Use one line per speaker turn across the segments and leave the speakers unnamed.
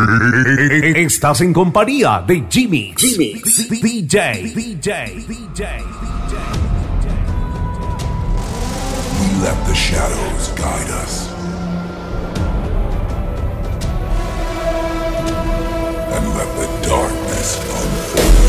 Estás en compañía de Jimmy, Jimmy, DJ, DJ, DJ.
We let the shadows guide us. And let the darkness unfold.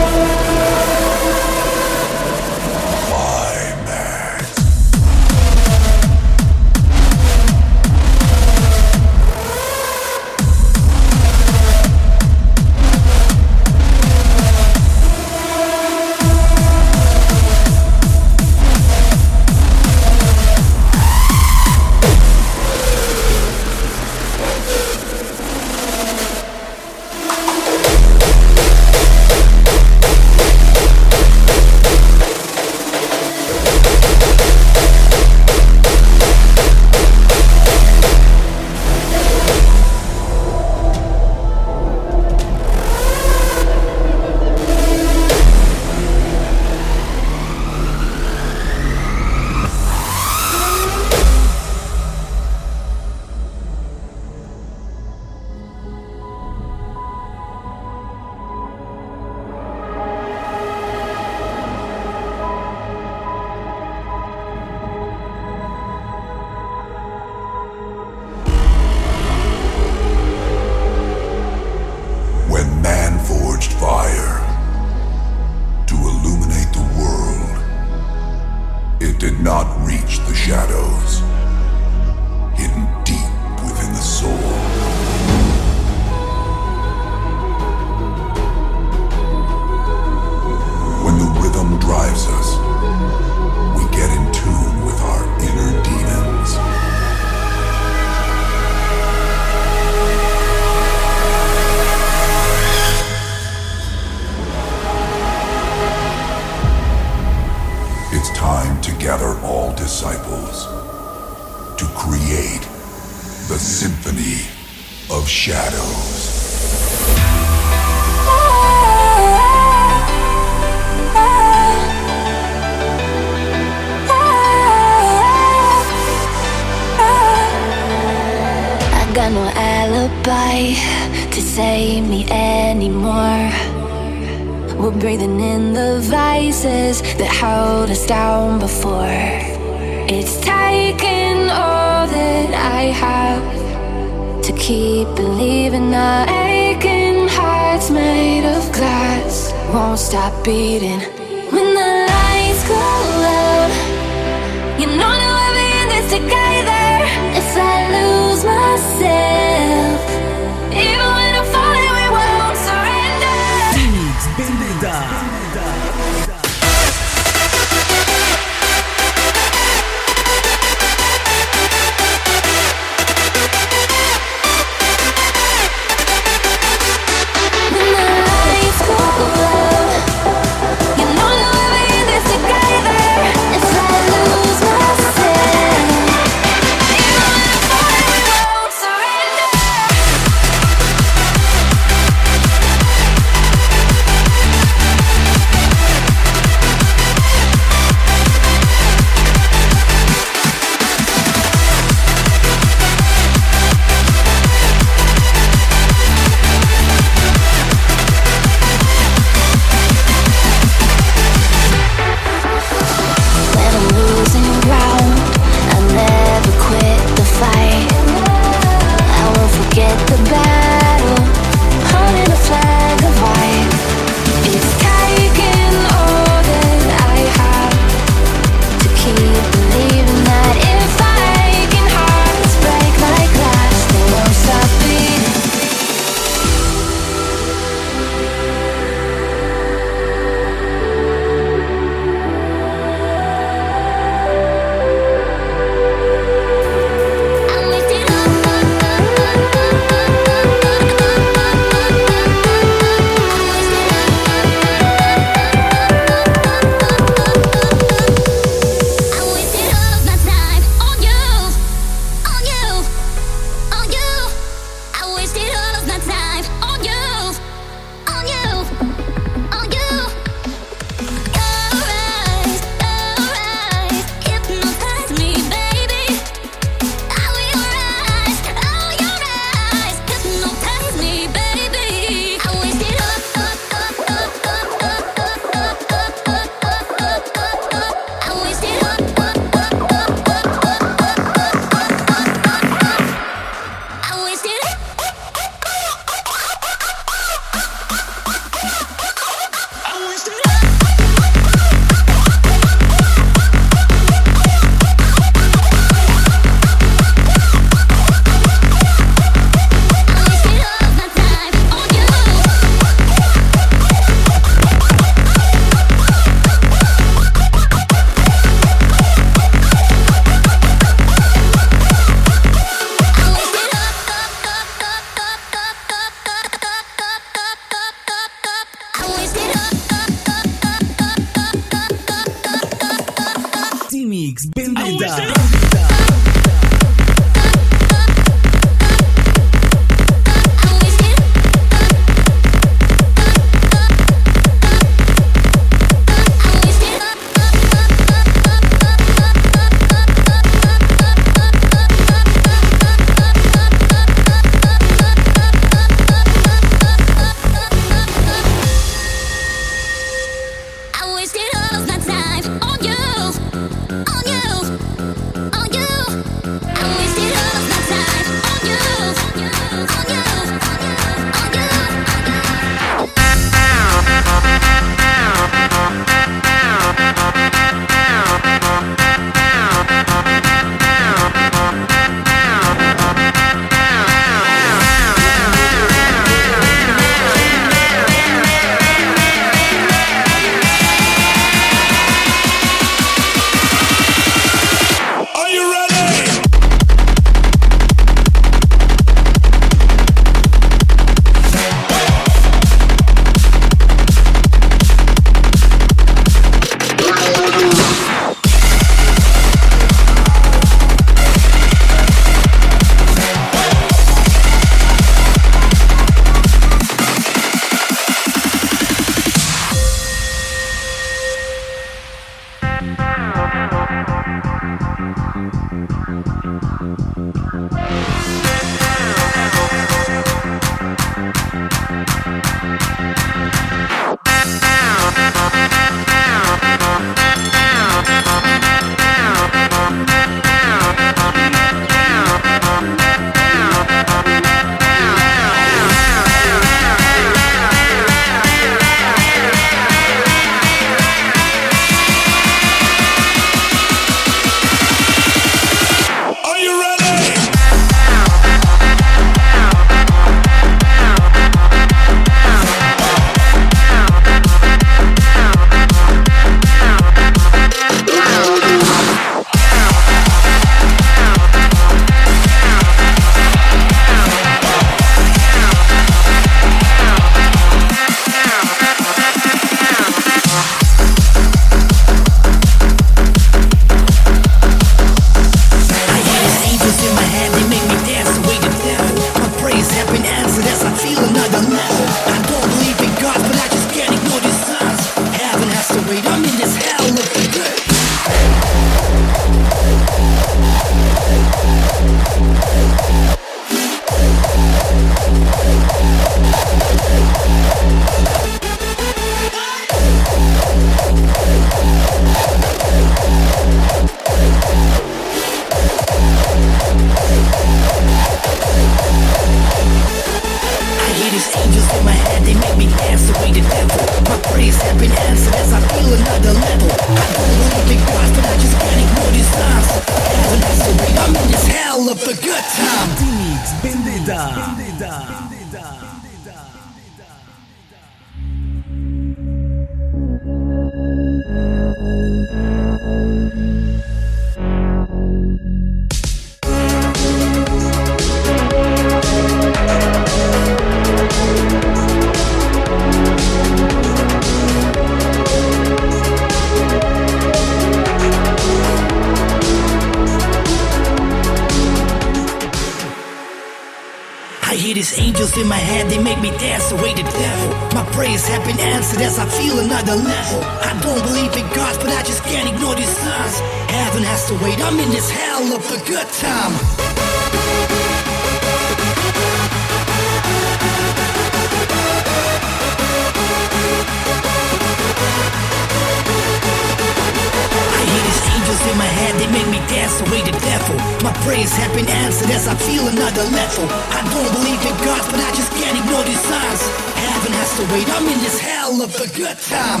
the weight. I'm in this hell of a good time.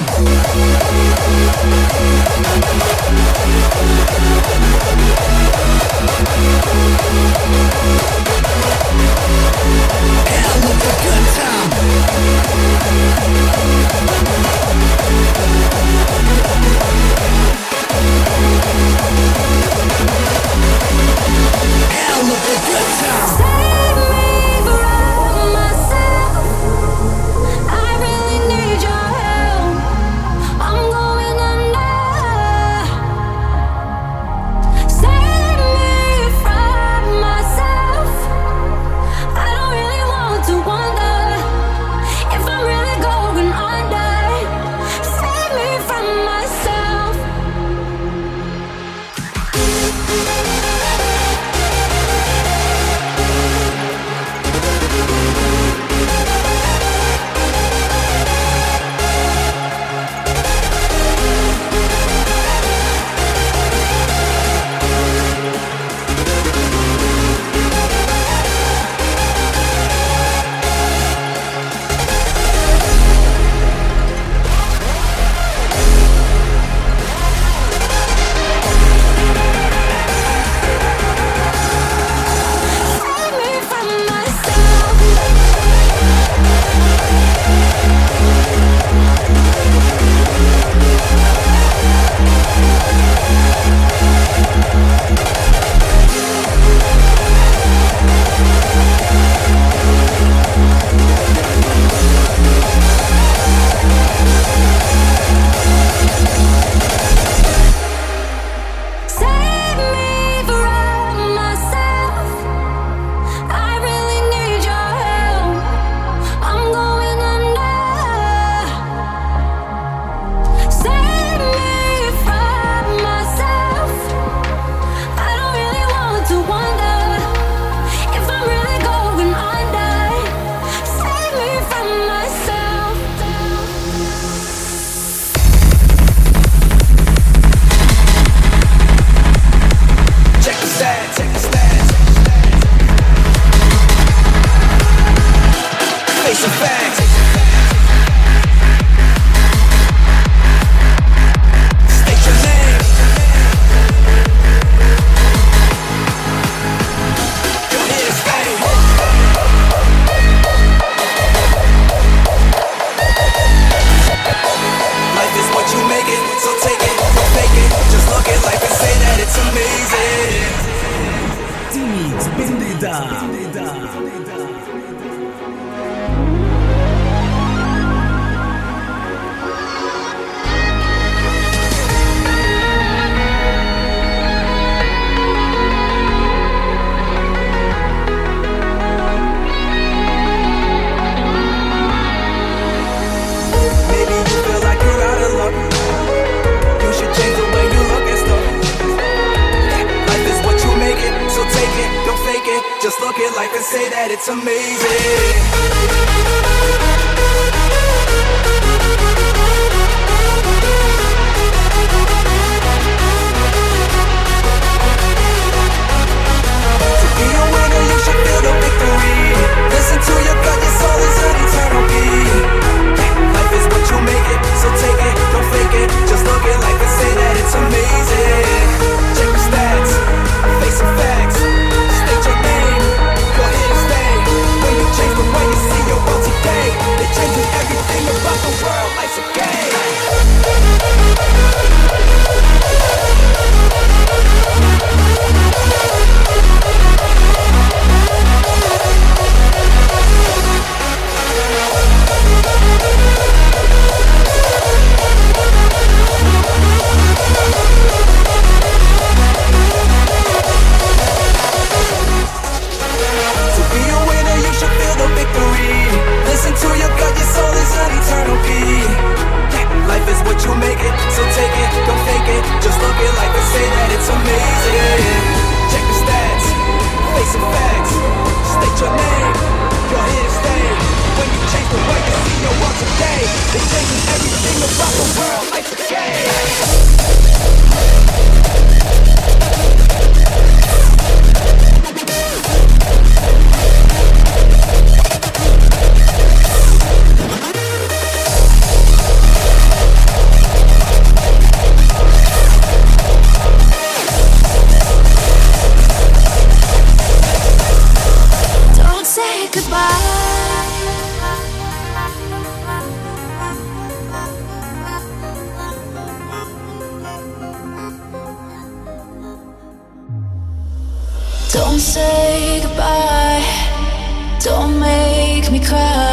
Hell of a good time. Hell of a good time.
Save me.
Podcast.
Amazing. to your God, your soul is an eternal key Life is what you make it, so take it, don't fake it. Just look at life and say that it's amazing. Check the stats, face some facts. State your name, you're here to stay When you change the way you see your world today It's changing everything about the world, life's a game
make me cry.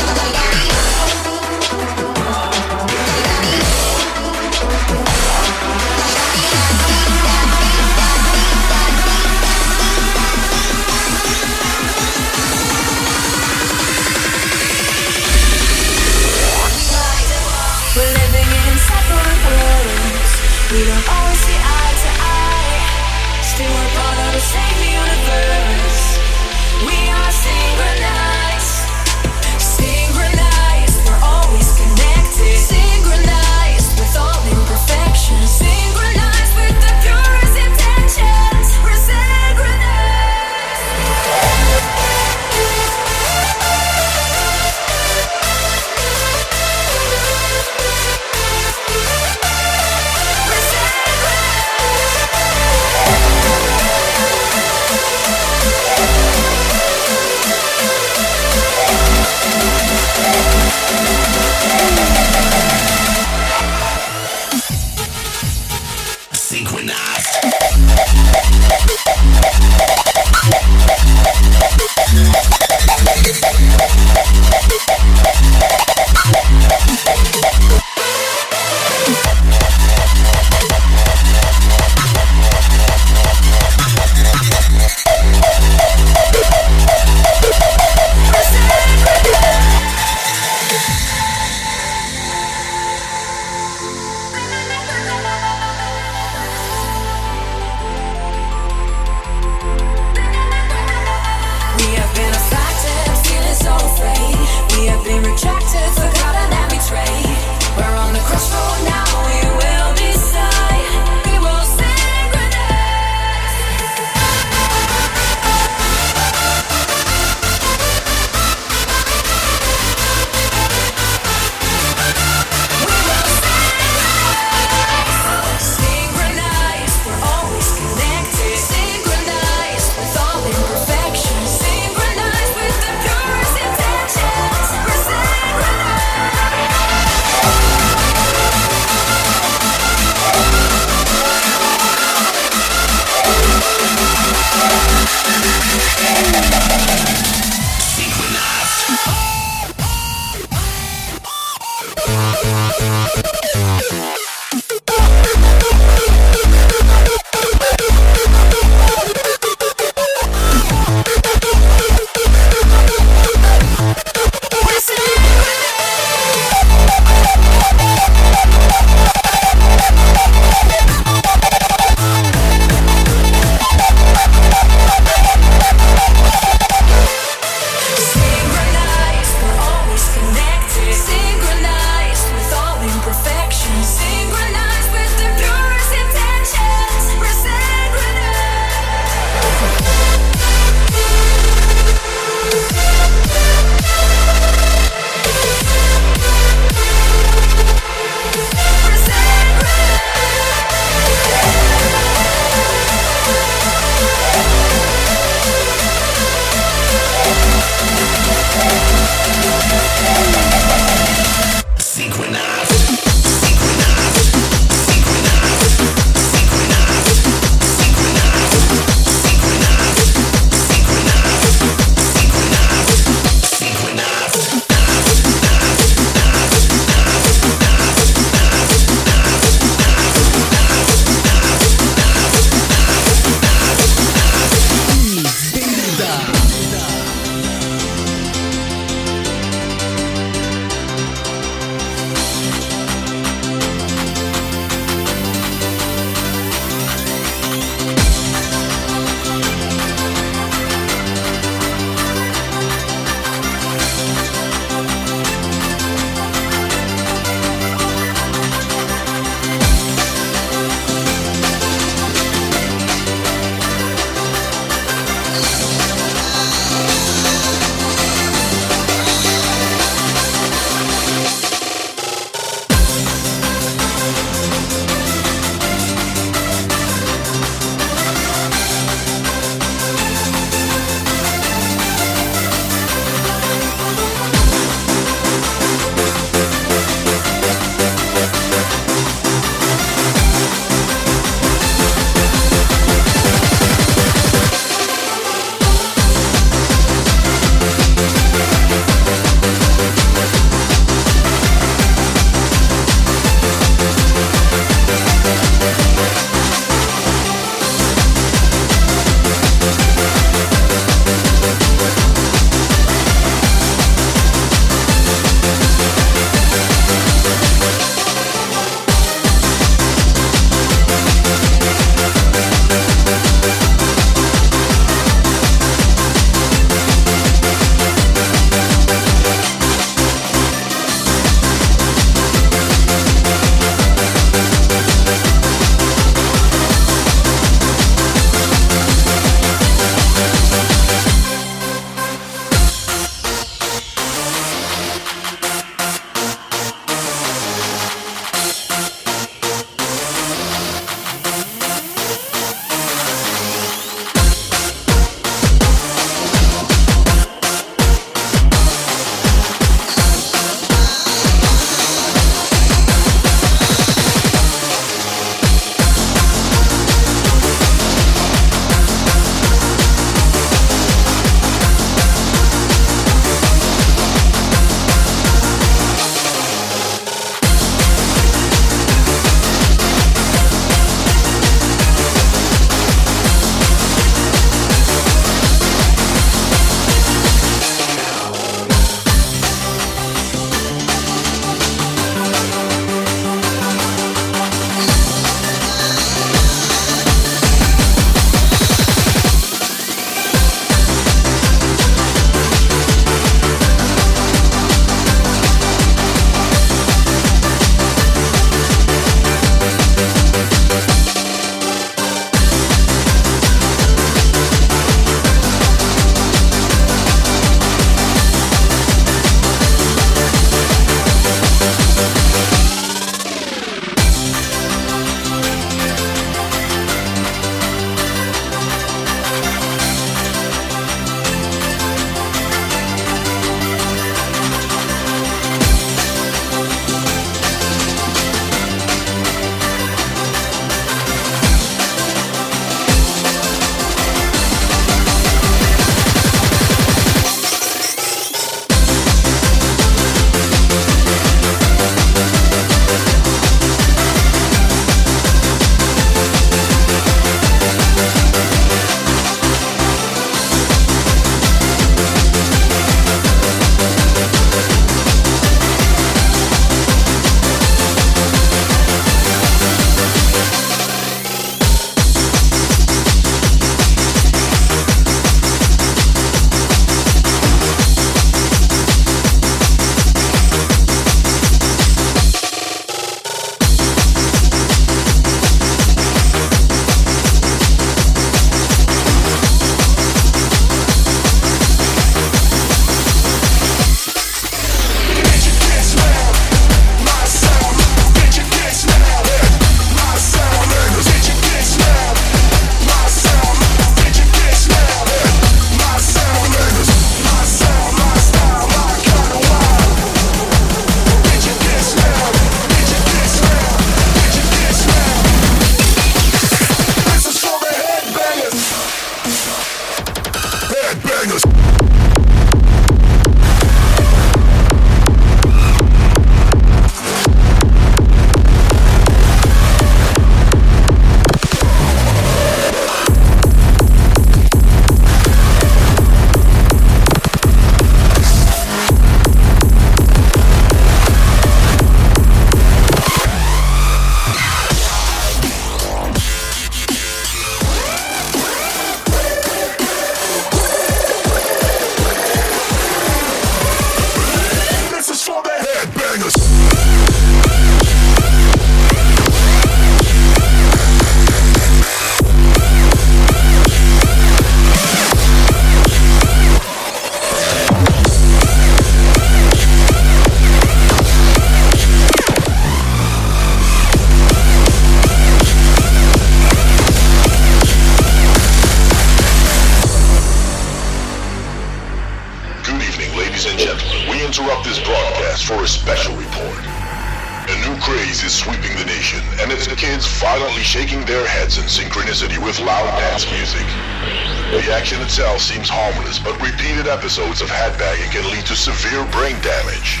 Episodes of headbanging can lead to severe brain damage.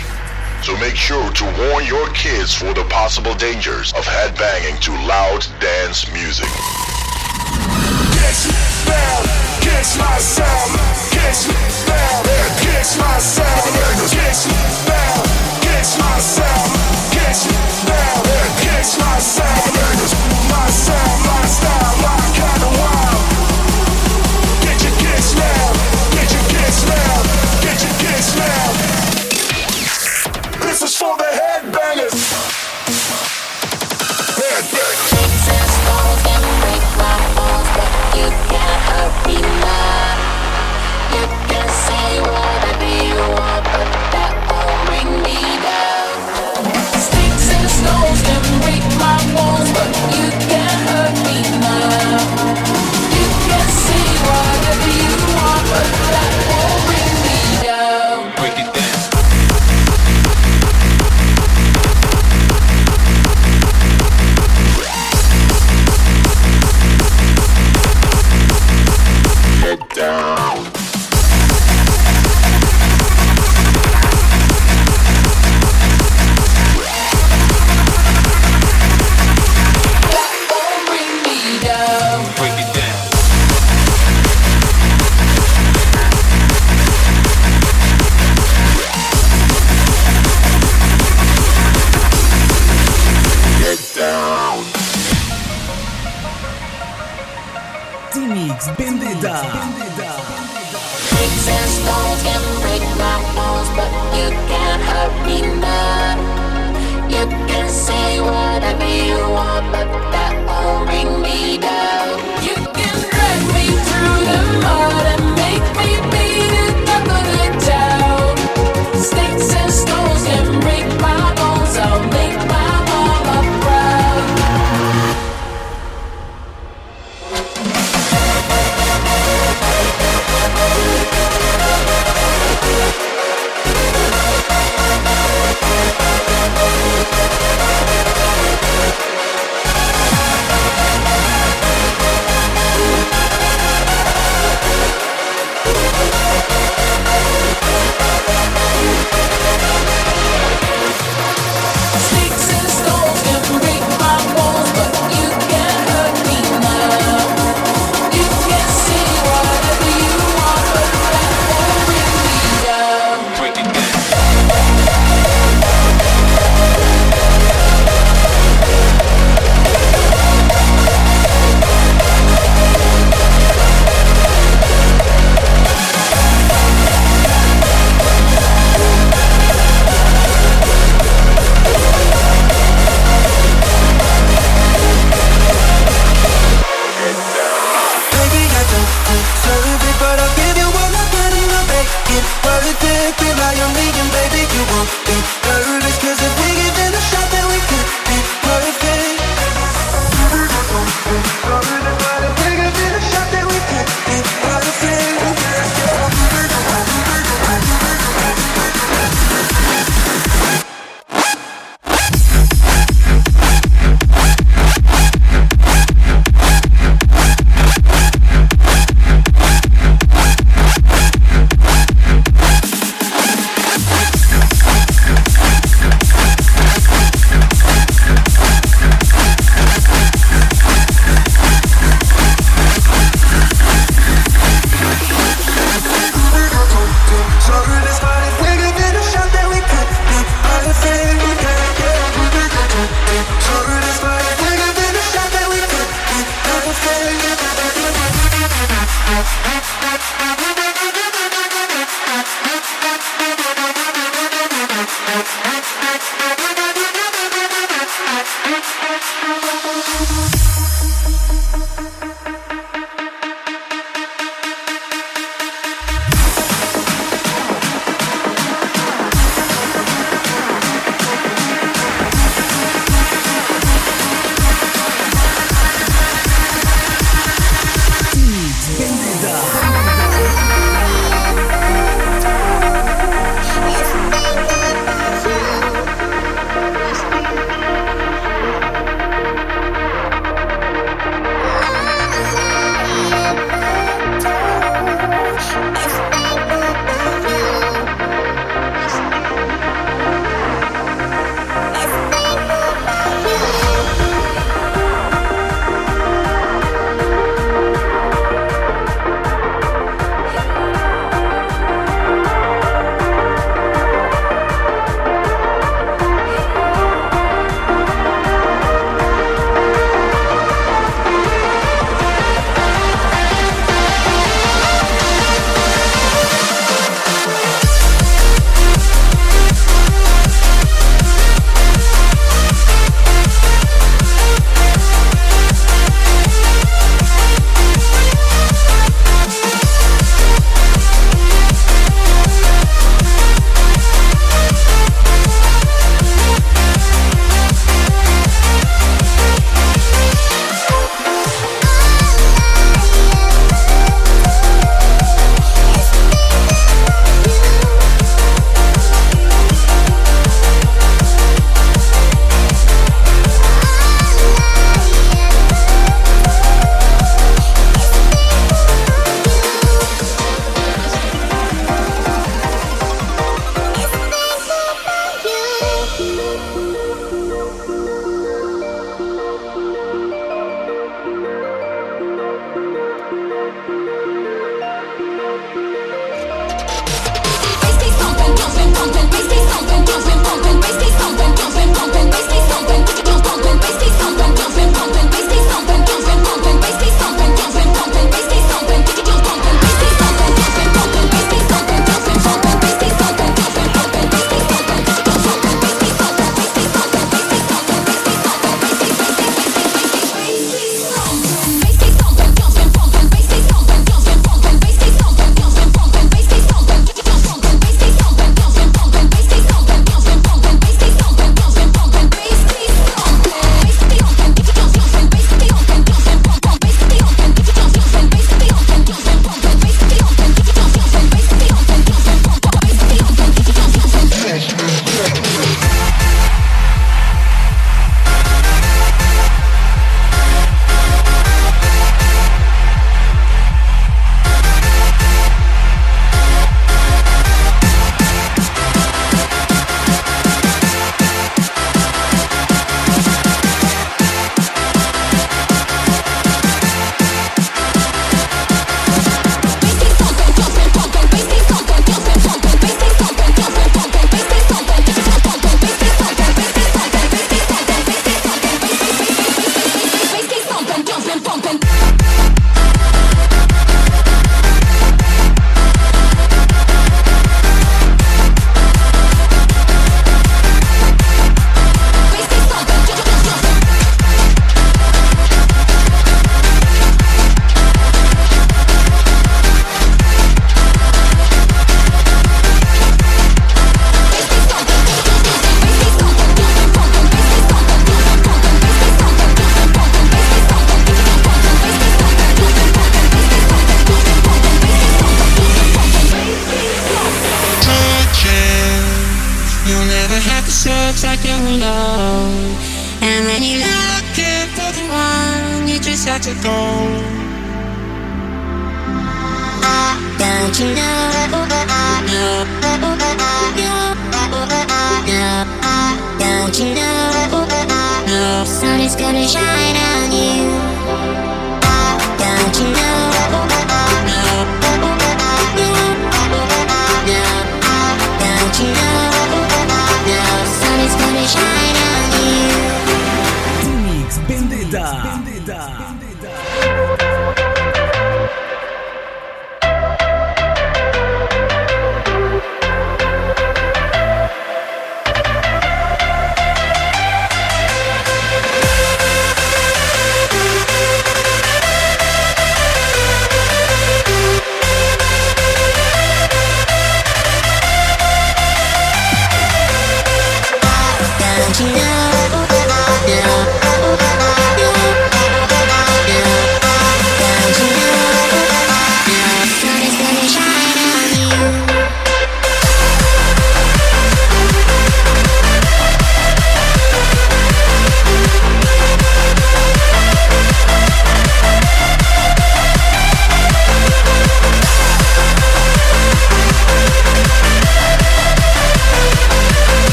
So make sure to warn your kids for the possible dangers of headbanging to loud dance music. Get your kicks now. This is for the headbangers.
Headbangers. can break my bones, but you can't hurt me now.
Vendetta.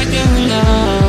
Like you're alone.